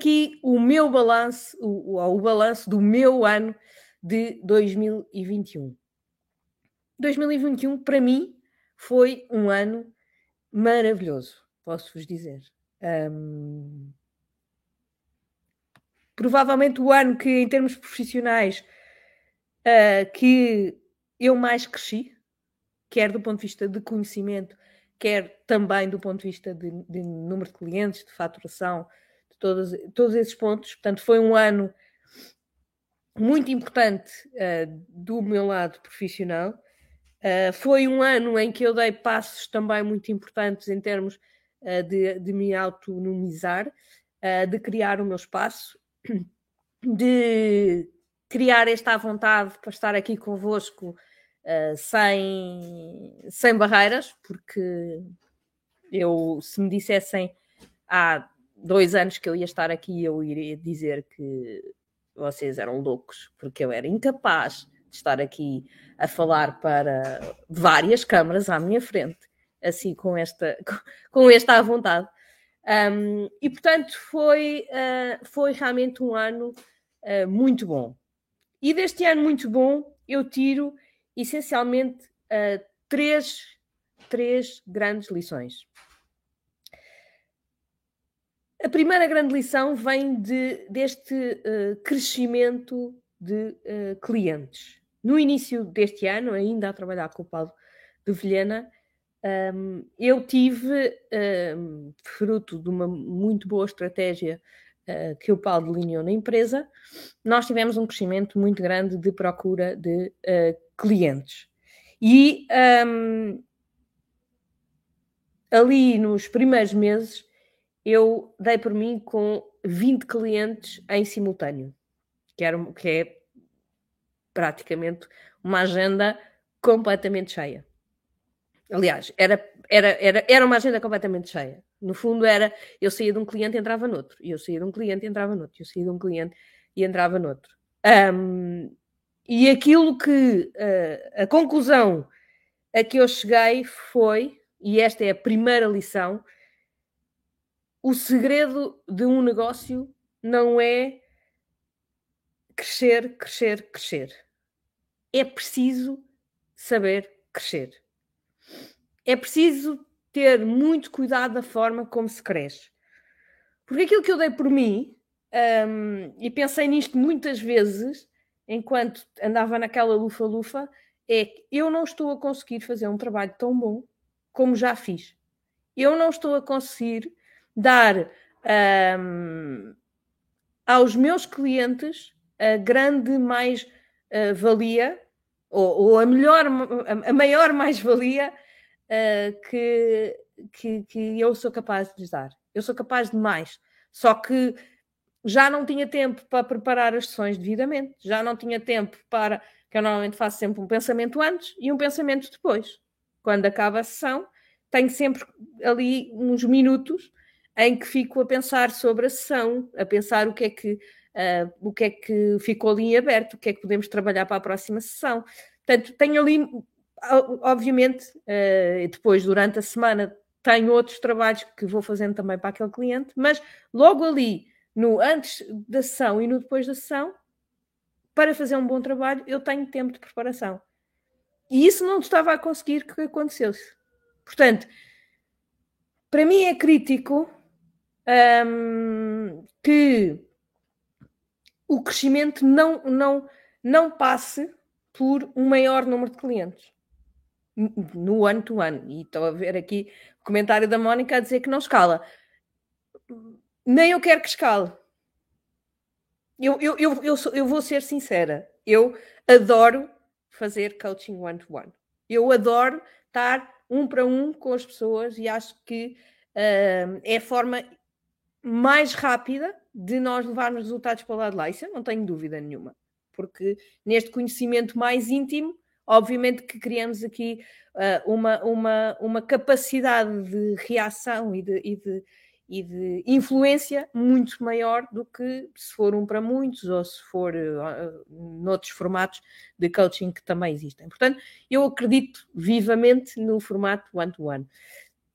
aqui o meu balanço, o, o, o balanço do meu ano de 2021. 2021, para mim, foi um ano maravilhoso, posso-vos dizer. Um, provavelmente o ano que, em termos profissionais, uh, que eu mais cresci, quer do ponto de vista de conhecimento, quer também do ponto de vista de, de número de clientes, de faturação, todos, todos esses pontos. Portanto, foi um ano muito importante uh, do meu lado profissional. Uh, foi um ano em que eu dei passos também muito importantes em termos uh, de, de, me autonomizar, de criar o meu espaço, de criar esta vontade para estar aqui convosco sem, sem barreiras, porque eu, se me dissessem há dois anos que eu ia estar aqui, eu iria dizer que vocês eram loucos, porque eu era incapaz de estar aqui a falar para várias câmaras à minha frente, assim com esta, com esta à vontade. Um, e portanto foi, uh, foi realmente um ano uh, muito bom. E deste ano muito bom eu tiro essencialmente uh, três, três grandes lições. A primeira grande lição vem de, deste uh, crescimento de uh, clientes. No início deste ano, ainda a trabalhar com o Paulo de Vilhena, um, eu tive, um, fruto de uma muito boa estratégia uh, que o Paulo delineou na empresa, nós tivemos um crescimento muito grande de procura de clientes. E um, ali nos primeiros meses eu dei por mim com 20 clientes em simultâneo, que, era, que é praticamente uma agenda completamente cheia. Aliás, era, era, era, era uma agenda completamente cheia. No fundo, era eu saía de um cliente e entrava noutro, e eu saía de um cliente e entrava noutro, eu saía de um cliente e entrava noutro. Um, e aquilo que uh, a conclusão a que eu cheguei foi, e esta é a primeira lição, o segredo de um negócio não é crescer, crescer, crescer. É preciso saber crescer. É preciso ter muito cuidado da forma como se cresce. Porque aquilo que eu dei por mim, um, e pensei nisto muitas vezes, enquanto andava naquela lufa-lufa, é que eu não estou a conseguir fazer um trabalho tão bom como já fiz. Eu não estou a conseguir dar um, aos meus clientes a grande mais-valia, uh, ou, ou, a melhor, a, maior mais-valia uh, que, que, que eu sou capaz de lhes dar. Eu sou capaz de mais. Só que já não tinha tempo para preparar as sessões devidamente, já não tinha tempo para. que eu normalmente faço sempre um pensamento antes e um pensamento depois. Quando acaba a sessão, tenho sempre ali uns minutos em que fico a pensar sobre a sessão, a pensar o que é que, uh, o que, é que ficou ali em aberto, o que é que podemos trabalhar para a próxima sessão. Portanto, tenho ali, obviamente, uh, depois durante a semana tenho outros trabalhos que vou fazendo também para aquele cliente, mas logo ali no antes da sessão e no depois da sessão, para fazer um bom trabalho, eu tenho tempo de preparação. E isso não estava a conseguir que acontecesse. Portanto, para mim é crítico hum, que o crescimento não, não, não passe por um maior número de clientes no ano to ano. E estou a ver aqui o comentário da Mónica a dizer que não escala nem eu quero que escale. Eu, eu, eu, eu, sou, eu vou ser sincera. Eu adoro fazer coaching one-to-one. -one. Eu adoro estar um para um com as pessoas e acho que uh, é a forma mais rápida de nós levarmos resultados para o lado de lá. Isso eu não tenho dúvida nenhuma. Porque neste conhecimento mais íntimo, obviamente que criamos aqui uh, uma, uma, uma capacidade de reação e de, e de e de influência muito maior do que se for um para muitos ou se for uh, noutros formatos de coaching que também existem. Portanto, eu acredito vivamente no formato one-to-one. -one.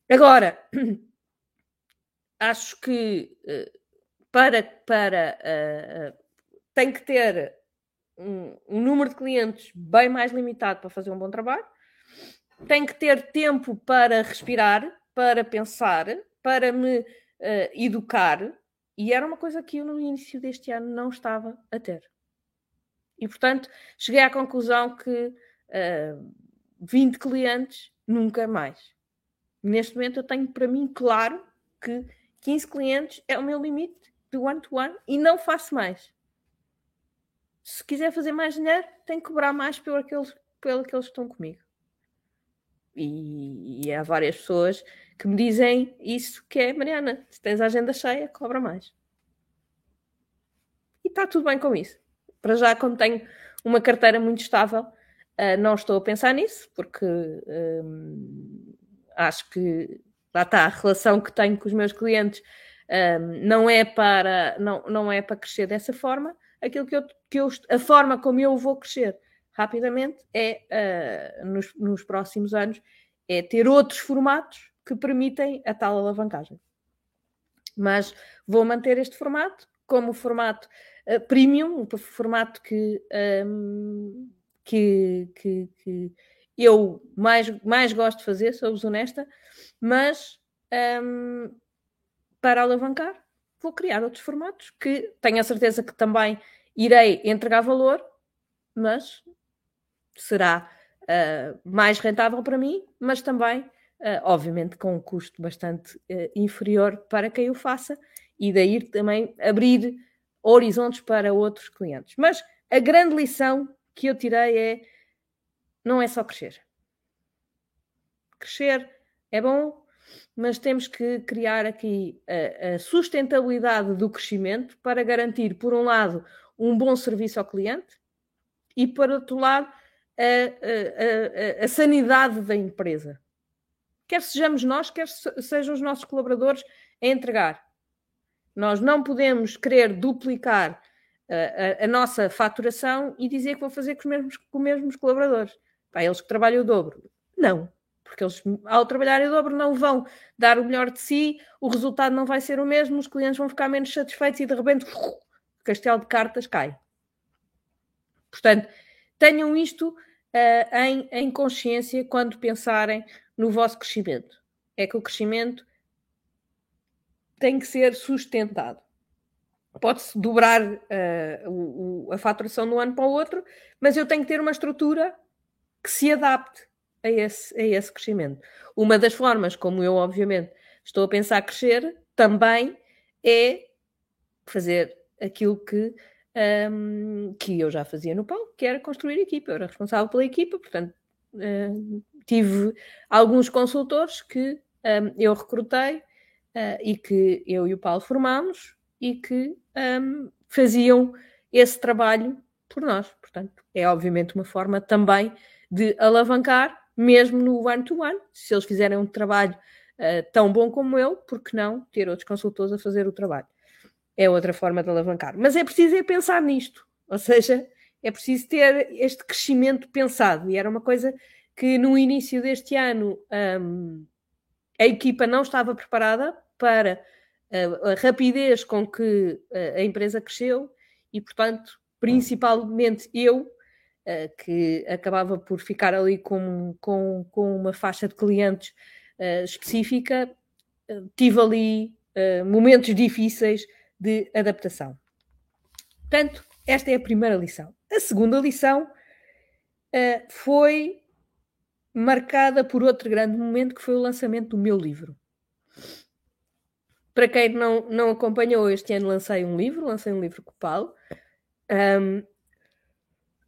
Agora, acho que uh, para, para uh, tem que ter um, um, número de clientes bem mais limitado para fazer um bom trabalho, tem que ter tempo para respirar, para pensar, para me uh, educar, e era uma coisa que eu no início deste ano não estava a ter. E portanto cheguei à conclusão que uh, 20 clientes nunca mais. Neste momento eu tenho para mim claro que 15 clientes é o meu limite de one-to-one -one, e não faço mais. Se quiser fazer mais dinheiro, tem que cobrar mais pelo aqueles, pelo aqueles que estão comigo. E, e há várias pessoas que me dizem isso que é, Mariana, se tens a agenda cheia, cobra mais. E está tudo bem com isso. Para já, como tenho uma carteira muito estável, uh, não estou a pensar nisso, porque um, acho que lá está a relação que tenho com os meus clientes um, não é para não, não é para crescer dessa forma. Aquilo que eu, que eu a forma como eu vou crescer rapidamente é uh, nos, nos próximos anos é ter outros formatos que permitem a tal alavancagem. Mas vou manter este formato como formato uh, premium, um formato que, um, que, que, que, eu mais, mais gosto de fazer, sou-vos honesta, mas um, para alavancar vou criar outros formatos que tenho a certeza que também irei entregar valor, mas será uh, mais rentável para mim, mas também, uh, obviamente, com um custo bastante uh, inferior para quem o faça e daí também abrir horizontes para outros clientes. Mas a grande lição que eu tirei é não é só crescer. Crescer é bom, mas temos que criar aqui a, a, sustentabilidade do crescimento para garantir, por um lado, um bom serviço ao cliente e, por outro lado, a, a, a sanidade da empresa. Quer sejamos nós, quer sejam os nossos colaboradores a entregar. Nós não podemos querer duplicar a, a, a, nossa faturação e dizer que vou fazer com os mesmos, com os mesmos colaboradores. Para eles que trabalham o dobro. Não, porque eles, ao trabalhar o dobro, não vão dar o melhor de si, o resultado não vai ser o mesmo, os clientes vão ficar menos satisfeitos e de repente o castelo de cartas cai. Portanto, tenham isto uh, em, em consciência quando pensarem no vosso crescimento. É que o crescimento tem que ser sustentado. Pode-se dobrar uh, o, o, a faturação de um ano para o outro, mas eu tenho que ter uma estrutura que se adapte a esse, a esse crescimento. Uma das formas como eu, obviamente, estou a pensar crescer também é fazer aquilo que, um, que eu já fazia no pão, que era construir equipa. Eu era responsável pela equipa, portanto, uh, tive alguns consultores que um, eu recrutei uh, e que eu e o Paulo formámos e que um, faziam esse trabalho por nós. Portanto, é obviamente uma forma também de alavancar, mesmo no one-to-one. -one. Se eles fizerem um trabalho uh, tão bom como eu, por que não ter outros consultores a fazer o trabalho? É outra forma de alavancar. Mas é preciso é pensar nisto. Ou seja, é preciso ter este crescimento pensado. E era uma coisa que no início deste ano um, a equipa não estava preparada para a, a rapidez com que a, a, empresa cresceu e, portanto, principalmente eu, que acabava por ficar ali com, com, com uma faixa de clientes uh, específica, uh, tive ali momentos difíceis de adaptação. Portanto, esta é a primeira lição. A segunda lição foi marcada por outro grande momento que foi o lançamento do meu livro. Para quem não, não acompanhou, este ano lancei um livro, lancei um livro Paulo. Um...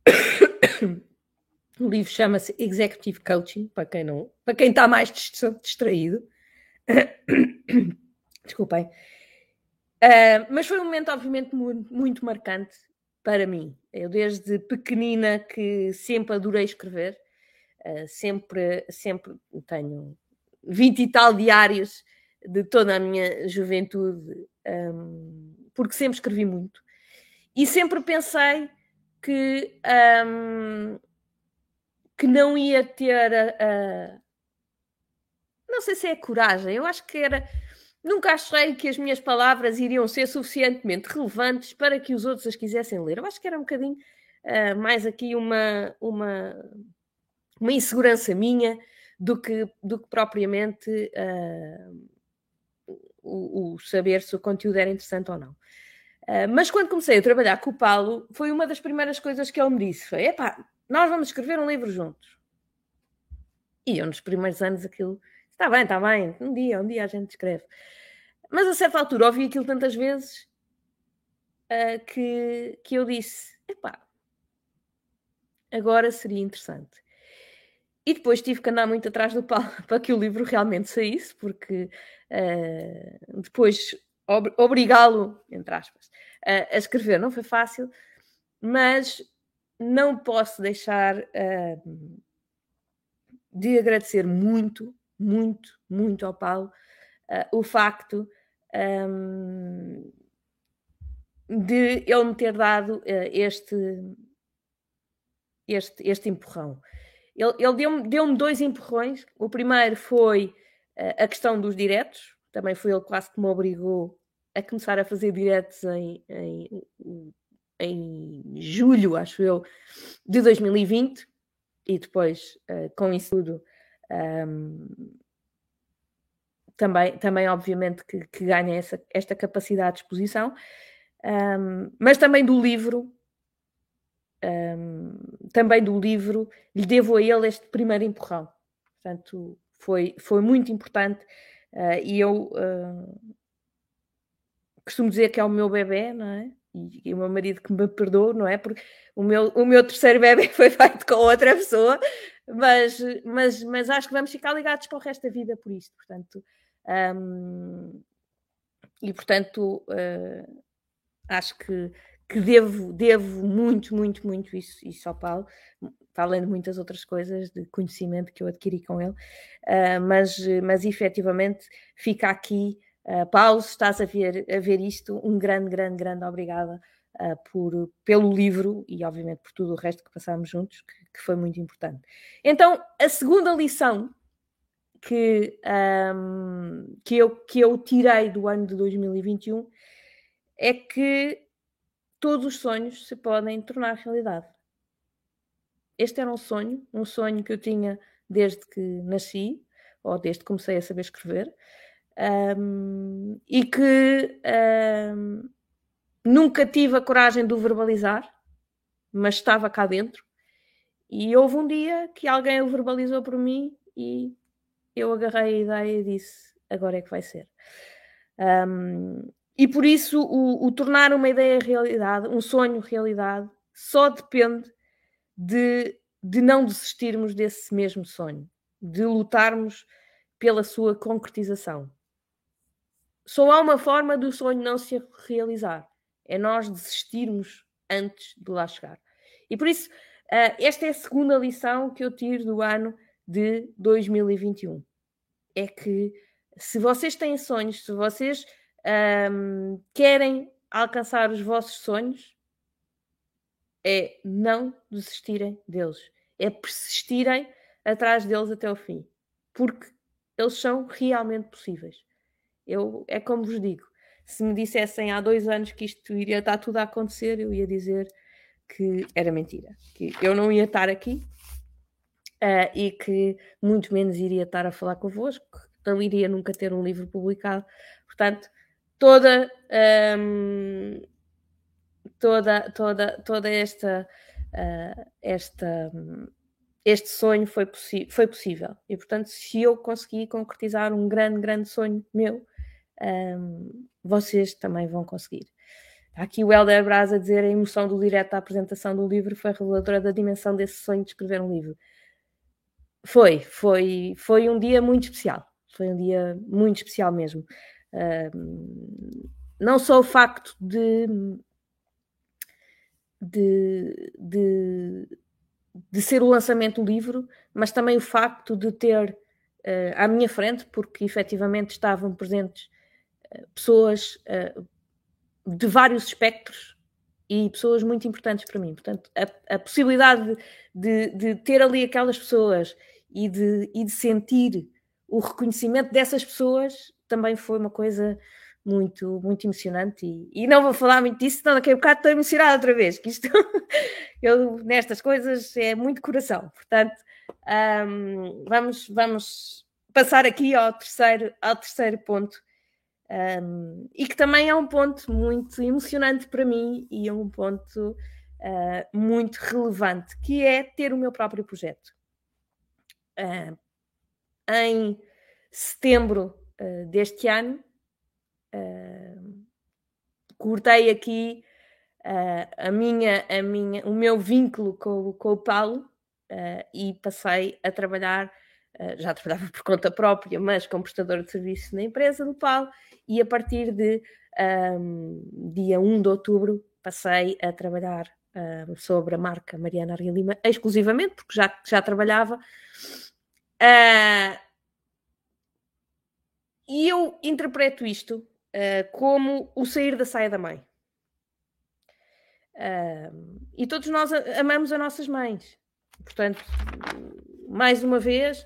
o livro chama-se Executive Coaching, para quem não, para quem está mais distraído. Desculpem. Uh, mas foi um momento, obviamente, muito, muito marcante para mim. Eu, desde pequenina, que sempre adorei escrever, uh, sempre, sempre tenho 20 e tal diários de toda a minha juventude, um, porque sempre escrevi muito. E sempre pensei que, um, que não ia ter a, a, Não sei se é coragem, eu acho que era. Nunca achei que as minhas palavras iriam ser suficientemente relevantes para que os outros as quisessem ler. Eu acho que era um bocadinho uh, mais aqui uma, uma, uma insegurança minha do que, do que propriamente uh, o, o, saber se o conteúdo era interessante ou não. Uh, mas quando comecei a trabalhar com o Paulo, foi uma das primeiras coisas que ele me disse: foi, epá, nós vamos escrever um livro juntos. E eu, nos primeiros anos, aquilo, está bem, está bem, um dia, um dia a gente escreve. Mas a certa altura ouvi aquilo tantas vezes uh, que, que eu disse: epá, agora seria interessante. E depois tive que andar muito atrás do pau para que o livro realmente saísse, porque uh, depois ob obrigá-lo, entre aspas, uh, a escrever não foi fácil, mas não posso deixar uh, de agradecer muito, muito, muito ao Paulo o facto um, de ele me ter dado este, este, este empurrão. Ele, ele deu-me deu dois empurrões. O primeiro foi uh, a questão dos diretos, também foi ele quase que me obrigou a começar a fazer diretos em, em, em julho, acho eu, de 2020, e depois, uh, com isso tudo, um, ehm, também, também obviamente que, que ganha essa, esta capacidade de exposição, um, ehm, mas também do livro, um, também do livro, lhe devo a ele este primeiro empurrão. Portanto, foi, foi muito importante uh, e eu uh, costumo dizer que é o meu bebê, não é? E, e, o meu marido que me perdoa, não é? Porque o meu, o meu terceiro bebê foi feito com outra pessoa, mas, mas, mas acho que vamos ficar ligados para o resto da vida por isto, portanto. Um, e portanto, uh, acho que que devo, devo muito, muito, muito isso, isso ao Paulo, além de muitas outras coisas de conhecimento que eu adquiri com ele, uh, mas, mas efetivamente fica aqui, uh, Paulo, estás a ver, a ver isto, um grande, grande, grande obrigada uh, por, pelo livro e obviamente por tudo o resto que passámos juntos, que, que foi muito importante. Então, a segunda lição que, um, que, eu, que eu tirei do ano de 2021 é que todos os sonhos se podem tornar realidade. Este era um sonho, um sonho que eu tinha desde que nasci, ou desde que comecei a saber escrever, um, e que um, nunca tive a coragem de o verbalizar, mas estava cá dentro. E houve um dia que alguém o verbalizou por mim e eu agarrei a ideia e disse: agora é que vai ser. Um, e por isso o, o, tornar uma ideia realidade, um sonho realidade, só depende de, de não desistirmos desse mesmo sonho, de lutarmos pela sua concretização. Só há uma forma do sonho não se realizar: é nós desistirmos antes de lá chegar. E por isso, uh, esta é a segunda lição que eu tiro do ano de 2021. É que se vocês têm sonhos, se vocês um, querem alcançar os vossos sonhos, é não desistirem deles, é persistirem atrás deles até o fim, porque eles são realmente possíveis. Eu, é como vos digo, se me dissessem há dois anos que isto iria estar tudo a acontecer, eu ia dizer que era mentira, que eu não ia estar aqui uh, e que muito menos iria estar a falar convosco, não iria nunca ter um livro publicado. Portanto, toda, um, toda, toda, toda esta, uh, esta, este sonho foi, foi possível. E, portanto, se eu conseguir concretizar um grande, grande sonho meu, um, vocês também vão conseguir. Aqui o Helder Braz a dizer a emoção do direto da apresentação do livro foi reveladora da dimensão desse sonho de escrever um livro. Foi, foi, foi um dia muito especial. Foi um dia muito especial mesmo não só o facto de, de, de, de, ser o lançamento do livro, mas também o facto de ter uh, à minha frente, porque efetivamente estavam presentes pessoas uh, de vários espectros e pessoas muito importantes para mim. Portanto, a, a possibilidade de, de, ter ali aquelas pessoas e de, e de sentir o reconhecimento dessas pessoas também foi uma coisa muito, muito emocionante e, e, não vou falar muito disso, senão daqui a bocado estou emocionada outra vez, que isto, eu nestas coisas é muito coração, portanto vamos, vamos passar aqui ao terceiro, ao terceiro ponto um, e que também é um ponto muito emocionante para mim e é um ponto uh, muito relevante, que é ter o meu próprio projeto. Uh, em setembro uh, deste ano, cortei aqui a minha, a minha, o meu vínculo com, com o Paulo e passei a trabalhar já trabalhava por conta própria, mas como prestador de serviços na empresa do Paulo, e a partir de um, dia 1 de outubro passei a trabalhar um, sobre a marca Mariana Arria Lima exclusivamente, porque já, já trabalhava. Uh, e eu interpreto isto uh, como o sair da saia da mãe. Uh, e todos nós amamos as nossas mães. Portanto, mais uma vez,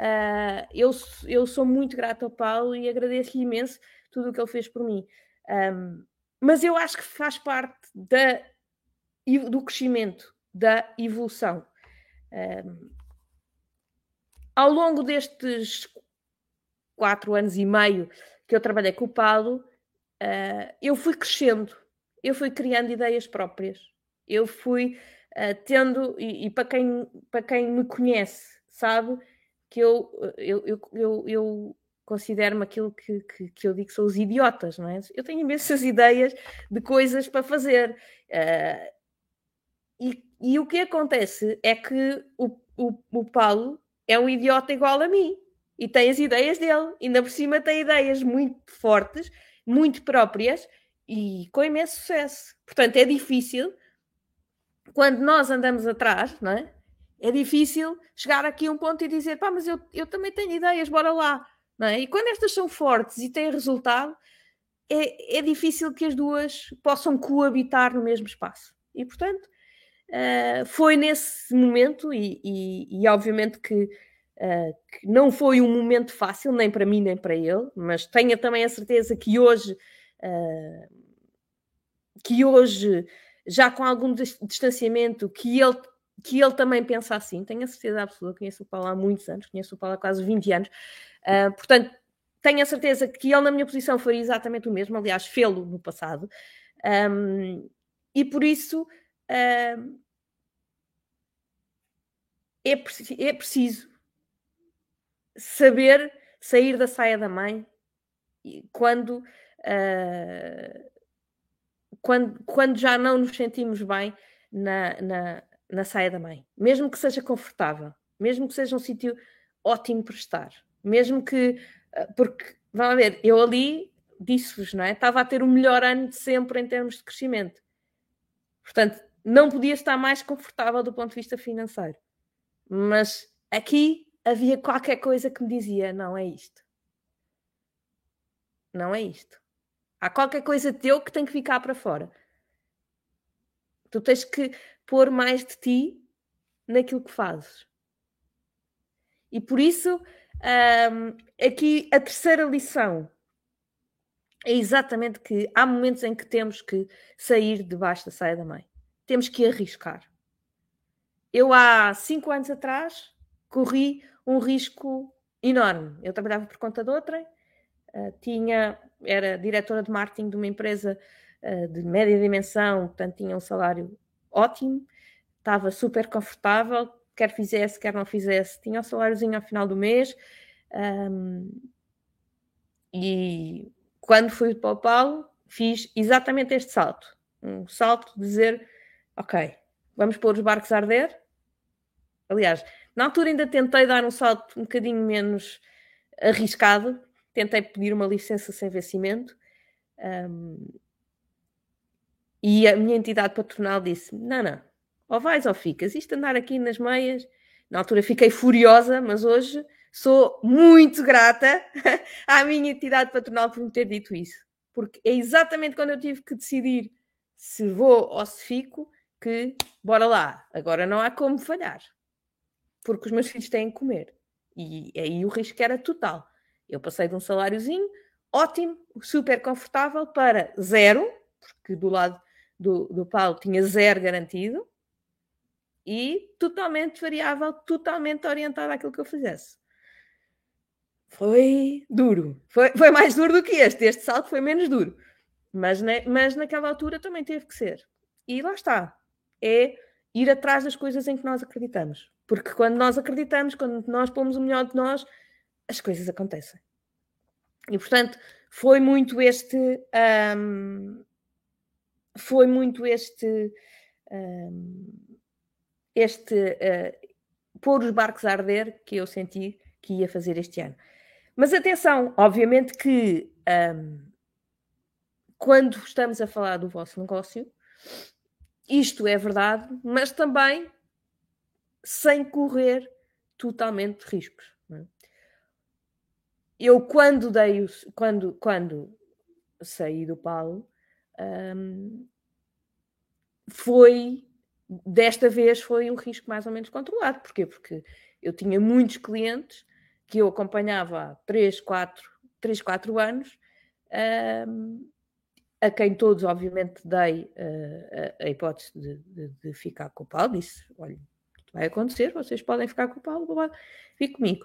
uh, eu, eu sou muito grata ao Paulo e agradeço-lhe imenso tudo o que ele fez por mim. Um, mas eu acho que faz parte da, do crescimento, da evolução. Um, ao longo destes quatro anos e meio que eu trabalhei com o Paulo, uh, eu fui crescendo, eu fui criando ideias próprias, eu fui uh, tendo, e, e, para, quem, para quem me conhece, sabe que eu, eu, eu, eu, eu considero-me aquilo que, que, que, eu digo que são os idiotas, não é? Eu tenho imensas ideias de coisas para fazer. Uh, e, e, o que acontece é que o, o, o Paulo é um idiota igual a mim e tem as ideias dele. Ainda por cima tem ideias muito fortes, muito próprias e com imenso sucesso. Portanto, é difícil quando nós andamos atrás, não é? É difícil chegar aqui a um ponto e dizer, pá, mas eu, eu também tenho ideias, bora lá. Não é? E quando estas são fortes e têm resultado, é, é difícil que as duas possam coabitar no mesmo espaço. E, portanto, uh, foi nesse momento, e, e, e obviamente que, uh, que, não foi um momento fácil, nem para mim, nem para ele, mas tenho também a certeza que hoje, uh, que hoje, já com algum distanciamento, que ele que ele também pensa assim, tenho a certeza absoluta, conheço o Paulo há muitos anos, conheço o Paulo há quase 20 anos, uh, portanto, tenho a certeza que ele na minha posição faria exatamente o mesmo, aliás, fê-lo no passado, um, e por isso é, preci é preciso saber sair da saia da mãe quando, uh, quando, quando já não nos sentimos bem na, na, na saia da mãe, mesmo que seja confortável, mesmo que seja um sítio ótimo para estar, mesmo que, ah, porque, vamos ver, eu ali disse-vos, não é? Estava a ter o melhor ano de sempre em termos de crescimento. Portanto, não podia estar mais confortável do ponto de vista financeiro. Mas aqui havia qualquer coisa que me dizia: não é isto. Não é isto. Há qualquer coisa teu que tem que ficar para fora. Tu tens que pôr mais de ti naquilo que fazes. E por isso, um, aqui a terceira lição é exatamente que há momentos em que temos que sair debaixo da saia da mãe. Temos que arriscar. Eu, há cinco anos atrás, corri um risco enorme. Eu trabalhava por conta de outra, uh, tinha, era diretora de marketing de uma empresa de média dimensão, portanto tinha um salário ótimo, estava super confortável, quer fizesse, quer não fizesse, tinha o saláriozinho ao final do mês. Um, e quando fui para o Paulo, fiz exatamente este salto. Um salto de dizer, ok, vamos pôr os barcos a arder. Aliás, na altura ainda tentei dar um salto um bocadinho menos arriscado. Tentei pedir uma licença sem vencimento. Um, e a minha entidade patronal disse: não, não, ou vais ou ficas. Isto andar aqui nas meias. Na altura fiquei furiosa, mas hoje sou muito grata à minha entidade patronal por me ter dito isso. Porque é exatamente quando eu tive que decidir se vou ou se fico que, bora lá, agora não há como falhar. Porque os meus filhos têm que comer. E aí o risco era total. Eu passei de um saláriozinho ótimo, super confortável, para zero, porque do lado do, do Paulo tinha zero garantido, e totalmente variável, totalmente orientada àquilo que eu fizesse. Foi duro. Foi, foi mais duro do que este. Este salto foi menos duro. Mas, ne, mas naquela altura também teve que ser. E lá está. É ir atrás das coisas em que nós acreditamos. Porque quando nós acreditamos, quando nós pomos o melhor de nós, as coisas acontecem. E portanto, foi muito este. Um, foi muito este. Um, este. Uh, pôr os barcos a arder que eu senti que ia fazer este ano. Mas atenção, obviamente que um, quando estamos a falar do vosso negócio, isto é verdade, mas também sem correr totalmente riscos. É? Eu, quando dei, quando, quando saí do Paulo, um, foi desta vez foi um risco mais ou menos controlado. Porquê? Porque eu tinha muitos clientes que eu acompanhava há 3, 4, 3, 4 anos, um, a quem todos, obviamente, dei uh, a, a, hipótese de, de, de, ficar com o Paulo. Disse: olha, vai acontecer, vocês podem ficar com o Paulo, fique comigo.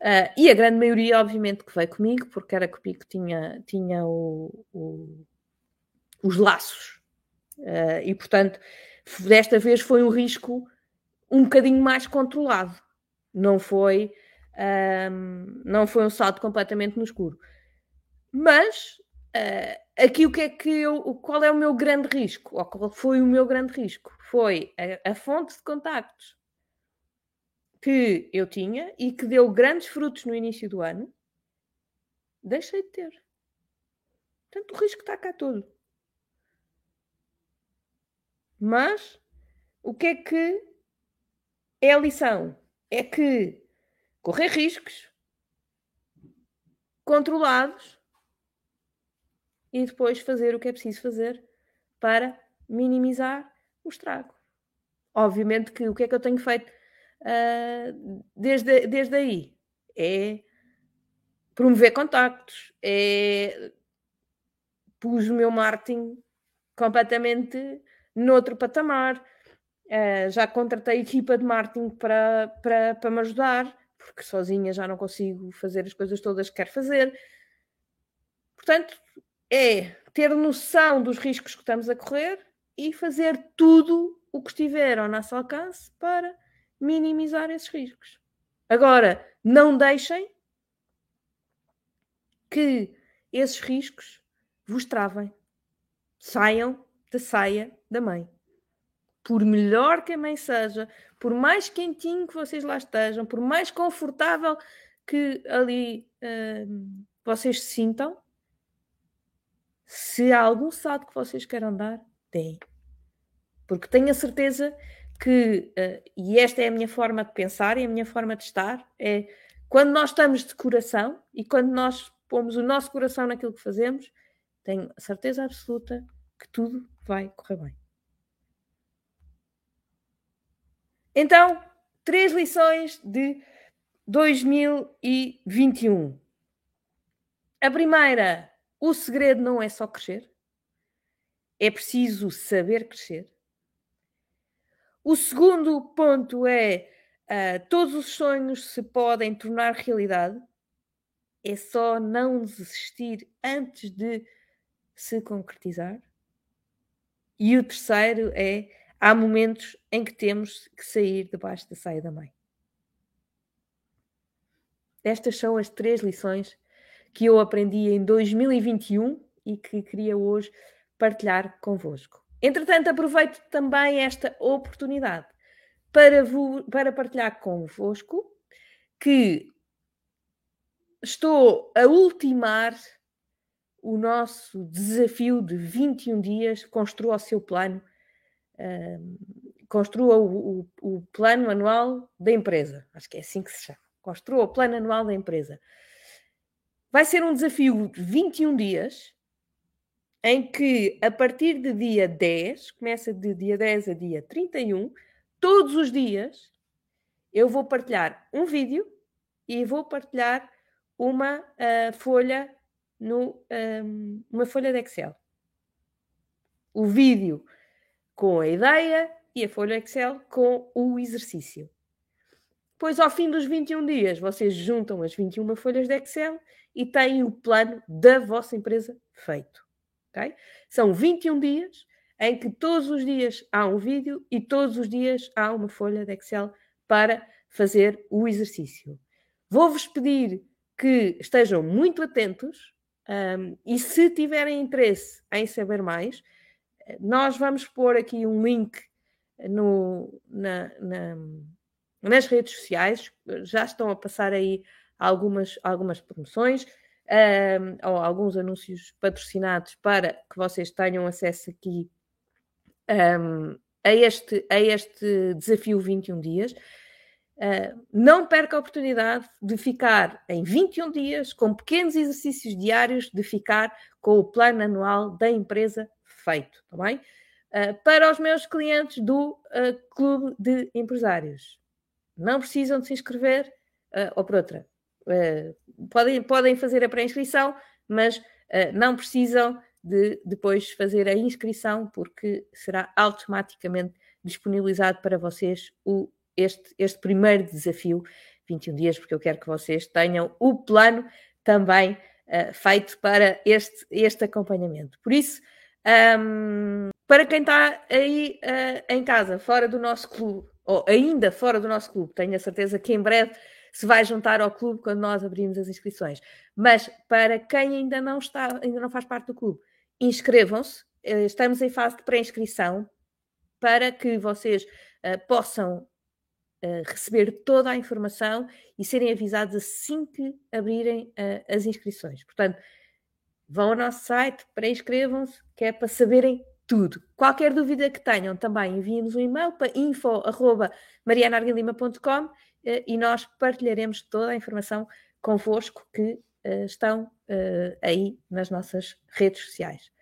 Uh, e a grande maioria, obviamente, que veio comigo, porque era comigo que tinha, tinha o, os laços. Uh, e, portanto, desta vez foi um risco um bocadinho mais controlado. Não foi, um, não foi um salto completamente no escuro. Mas uh, aqui o que é que eu, qual é o meu grande risco? Ou qual foi o meu grande risco? Foi a, a fonte de contactos que eu tinha e que deu grandes frutos no início do ano, deixei de ter. Portanto, o risco está cá todo. Mas o que é que é a lição? É que correr riscos controlados e depois fazer o que é preciso fazer para minimizar o estrago. Obviamente que o que é que eu tenho feito uh, desde, desde aí? É promover contactos, é pus o meu marketing completamente noutro patamar. Uh, já contratei equipa de marketing para, para, para me ajudar, porque sozinha já não consigo fazer as coisas todas que quero fazer. Portanto, é ter noção dos riscos que estamos a correr e fazer tudo o que estiver ao nosso alcance para minimizar esses riscos. Agora, não deixem que esses riscos vos travem. Saiam da saia da mãe. Por melhor que a mãe seja, por mais quentinho que vocês lá estejam, por mais confortável que ali uh, vocês se sintam, se há algum salto que vocês queiram dar, deem. Porque tenho a certeza que, uh, e esta é a minha forma de pensar e a minha forma de estar, é quando nós estamos de coração e quando nós pomos o nosso coração naquilo que fazemos, tenho certeza absoluta que tudo vai correr bem. Então, três lições de 2021. A primeira, o segredo não é só crescer, é preciso saber crescer. O segundo ponto é uh, todos os sonhos se podem tornar realidade, é só não desistir antes de se concretizar. E o terceiro é há momentos em que temos que sair debaixo da saia da mãe. Estas são as três lições que eu aprendi em 2021 e que queria hoje partilhar convosco. Entretanto, aproveito também esta oportunidade para, para partilhar convosco que estou a ultimar o nosso desafio de 21 dias. Construa o seu plano, construa o, o, o, plano anual da empresa. Acho que é assim que se chama. Construa o plano anual da empresa. Vai ser um desafio de 21 dias em que a partir de dia 10, começa de dia 10 a dia 31, todos os dias eu vou partilhar um vídeo e vou partilhar uma uh, folha no, um, uma folha de Excel. O vídeo com a ideia e a folha Excel com o exercício. Depois, ao fim dos 21 dias, vocês juntam as 21 folhas de Excel e têm o plano da vossa empresa feito. Okay? São 21 dias em que todos os dias há um vídeo e todos os dias há uma folha de Excel para fazer o exercício. Vou-vos pedir que estejam muito atentos um, e se tiverem interesse em saber mais, nós vamos pôr aqui um link no, na, na, nas redes sociais, já estão a passar aí algumas, algumas promoções um, ou alguns anúncios patrocinados para que vocês tenham acesso aqui um, a, este, a este desafio 21 dias. Uh, não perca a oportunidade de ficar em 21 dias com pequenos exercícios diários, de ficar com o plano anual da empresa feito, tá bem? Uh, para os meus clientes do uh, Clube de Empresários. Não precisam de se inscrever, ou por outra, podem, podem fazer a pré-inscrição, mas não precisam de depois fazer a inscrição, porque será automaticamente disponibilizado para vocês o este, este primeiro desafio, 21 dias, porque eu quero que vocês tenham o plano também uh, feito para este, este acompanhamento. Por isso, um, para quem está aí uh, em casa, fora do nosso clube, ou ainda fora do nosso clube, tenho a certeza que em breve se vai juntar ao clube quando nós abrimos as inscrições. Mas para quem ainda não está, ainda não faz parte do clube, inscrevam-se. Eh, estamos em fase de pré-inscrição para que vocês uh, possam receber toda a informação e serem avisados assim que abrirem uh, as inscrições. Portanto, vão ao nosso site, pré-inscrevam-se, que é para saberem tudo. Qualquer dúvida que tenham, também enviem-nos um e-mail para info.marianarguilima.com uh, e nós partilharemos toda a informação convosco que uh, estão aí nas nossas redes sociais.